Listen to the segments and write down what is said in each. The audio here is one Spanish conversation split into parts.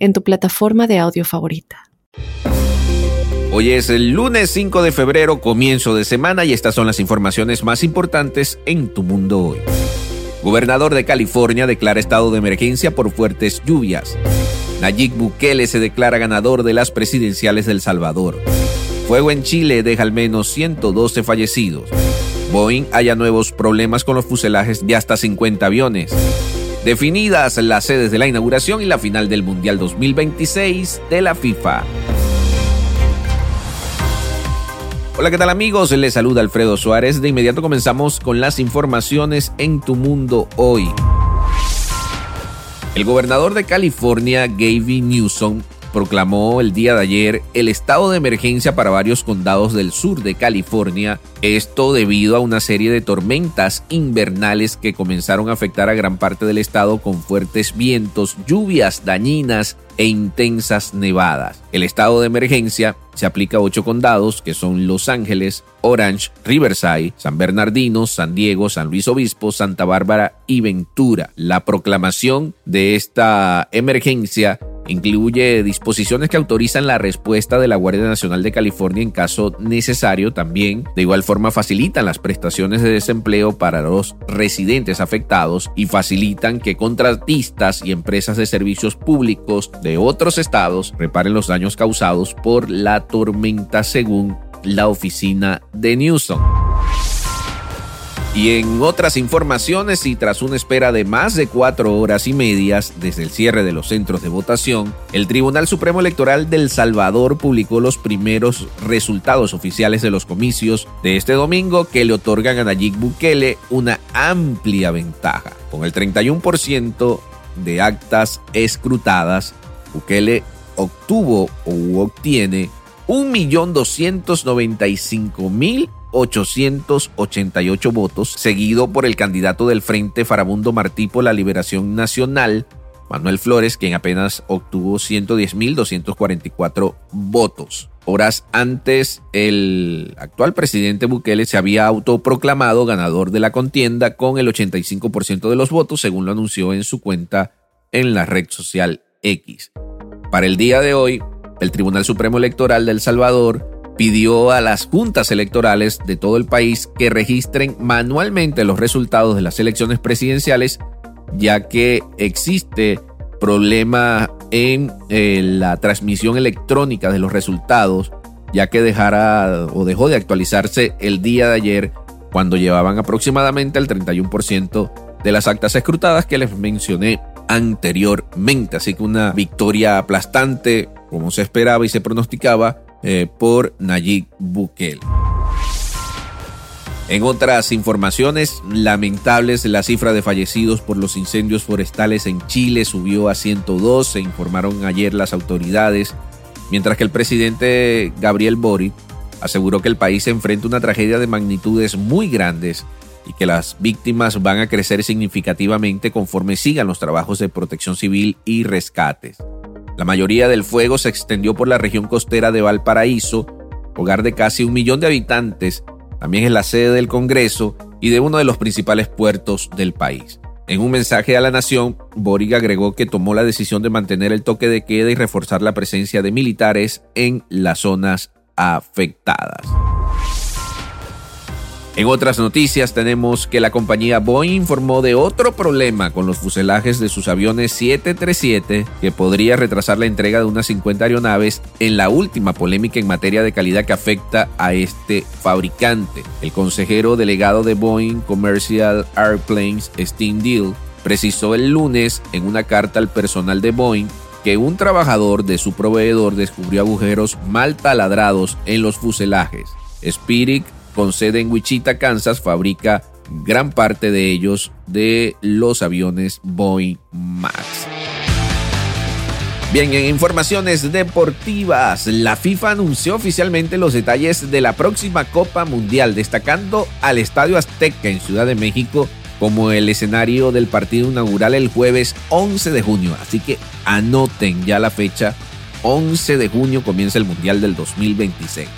en tu plataforma de audio favorita. Hoy es el lunes 5 de febrero, comienzo de semana, y estas son las informaciones más importantes en tu mundo hoy. Gobernador de California declara estado de emergencia por fuertes lluvias. Nayib Bukele se declara ganador de las presidenciales del Salvador. Fuego en Chile deja al menos 112 fallecidos. Boeing haya nuevos problemas con los fuselajes de hasta 50 aviones definidas las sedes de la inauguración y la final del Mundial 2026 de la FIFA. Hola, ¿qué tal amigos? Les saluda Alfredo Suárez. De inmediato comenzamos con las informaciones en tu mundo hoy. El gobernador de California, Gavin Newsom, proclamó el día de ayer el estado de emergencia para varios condados del sur de California, esto debido a una serie de tormentas invernales que comenzaron a afectar a gran parte del estado con fuertes vientos, lluvias dañinas e intensas nevadas. El estado de emergencia se aplica a ocho condados que son Los Ángeles, Orange, Riverside, San Bernardino, San Diego, San Luis Obispo, Santa Bárbara y Ventura. La proclamación de esta emergencia Incluye disposiciones que autorizan la respuesta de la Guardia Nacional de California en caso necesario. También, de igual forma, facilitan las prestaciones de desempleo para los residentes afectados y facilitan que contratistas y empresas de servicios públicos de otros estados reparen los daños causados por la tormenta según la oficina de Newsom. Y en otras informaciones, y tras una espera de más de cuatro horas y medias desde el cierre de los centros de votación, el Tribunal Supremo Electoral del Salvador publicó los primeros resultados oficiales de los comicios de este domingo que le otorgan a Nayib Bukele una amplia ventaja. Con el 31% de actas escrutadas, Bukele obtuvo o obtiene 1.295.000 888 votos, seguido por el candidato del Frente Farabundo Martí por la Liberación Nacional, Manuel Flores, quien apenas obtuvo 110.244 votos. Horas antes, el actual presidente Bukele se había autoproclamado ganador de la contienda con el 85% de los votos, según lo anunció en su cuenta en la red social X. Para el día de hoy, el Tribunal Supremo Electoral de El Salvador pidió a las juntas electorales de todo el país que registren manualmente los resultados de las elecciones presidenciales, ya que existe problema en eh, la transmisión electrónica de los resultados, ya que dejara o dejó de actualizarse el día de ayer cuando llevaban aproximadamente el 31% de las actas escrutadas que les mencioné anteriormente. Así que una victoria aplastante, como se esperaba y se pronosticaba, eh, por Nayib Bukele. En otras informaciones lamentables, la cifra de fallecidos por los incendios forestales en Chile subió a 102, se informaron ayer las autoridades, mientras que el presidente Gabriel Boric aseguró que el país se enfrenta a una tragedia de magnitudes muy grandes y que las víctimas van a crecer significativamente conforme sigan los trabajos de protección civil y rescates. La mayoría del fuego se extendió por la región costera de Valparaíso, hogar de casi un millón de habitantes, también es la sede del Congreso y de uno de los principales puertos del país. En un mensaje a la nación, Boric agregó que tomó la decisión de mantener el toque de queda y reforzar la presencia de militares en las zonas afectadas. En otras noticias tenemos que la compañía Boeing informó de otro problema con los fuselajes de sus aviones 737 que podría retrasar la entrega de unas 50 aeronaves en la última polémica en materia de calidad que afecta a este fabricante. El consejero delegado de Boeing Commercial Airplanes, Steve Deal, precisó el lunes en una carta al personal de Boeing que un trabajador de su proveedor descubrió agujeros mal taladrados en los fuselajes. Spirit con sede en Wichita, Kansas, fabrica gran parte de ellos de los aviones Boeing Max. Bien, en informaciones deportivas, la FIFA anunció oficialmente los detalles de la próxima Copa Mundial, destacando al Estadio Azteca en Ciudad de México como el escenario del partido inaugural el jueves 11 de junio. Así que anoten ya la fecha, 11 de junio comienza el Mundial del 2026.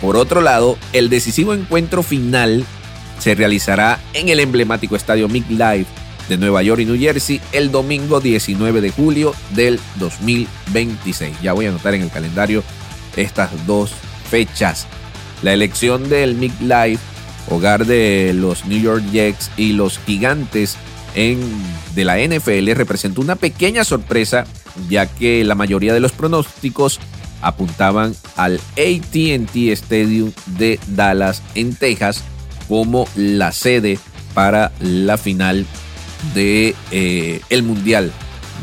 Por otro lado, el decisivo encuentro final se realizará en el emblemático estadio MetLife de Nueva York y New Jersey el domingo 19 de julio del 2026. Ya voy a anotar en el calendario estas dos fechas. La elección del MetLife, hogar de los New York Jets y los Gigantes en, de la NFL, representó una pequeña sorpresa, ya que la mayoría de los pronósticos apuntaban al ATT Stadium de Dallas en Texas como la sede para la final de eh, el Mundial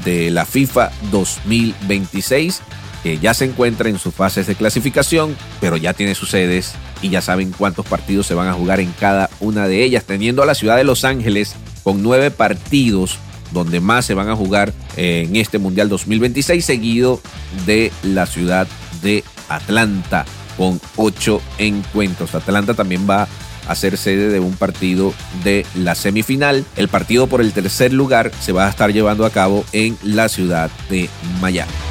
de la FIFA 2026, que ya se encuentra en sus fases de clasificación, pero ya tiene sus sedes y ya saben cuántos partidos se van a jugar en cada una de ellas, teniendo a la ciudad de Los Ángeles con nueve partidos donde más se van a jugar en este Mundial 2026, seguido de la ciudad de Atlanta con ocho encuentros. Atlanta también va a ser sede de un partido de la semifinal. El partido por el tercer lugar se va a estar llevando a cabo en la ciudad de Miami.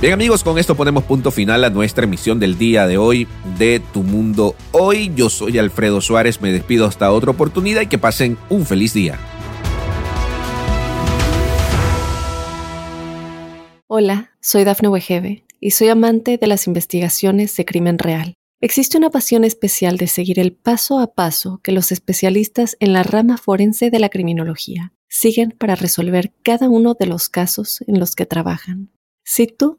Bien amigos, con esto ponemos punto final a nuestra emisión del día de hoy de Tu Mundo Hoy. Yo soy Alfredo Suárez, me despido hasta otra oportunidad y que pasen un feliz día. Hola, soy Dafne Wegebe y soy amante de las investigaciones de crimen real. Existe una pasión especial de seguir el paso a paso que los especialistas en la rama forense de la criminología siguen para resolver cada uno de los casos en los que trabajan. Si tú,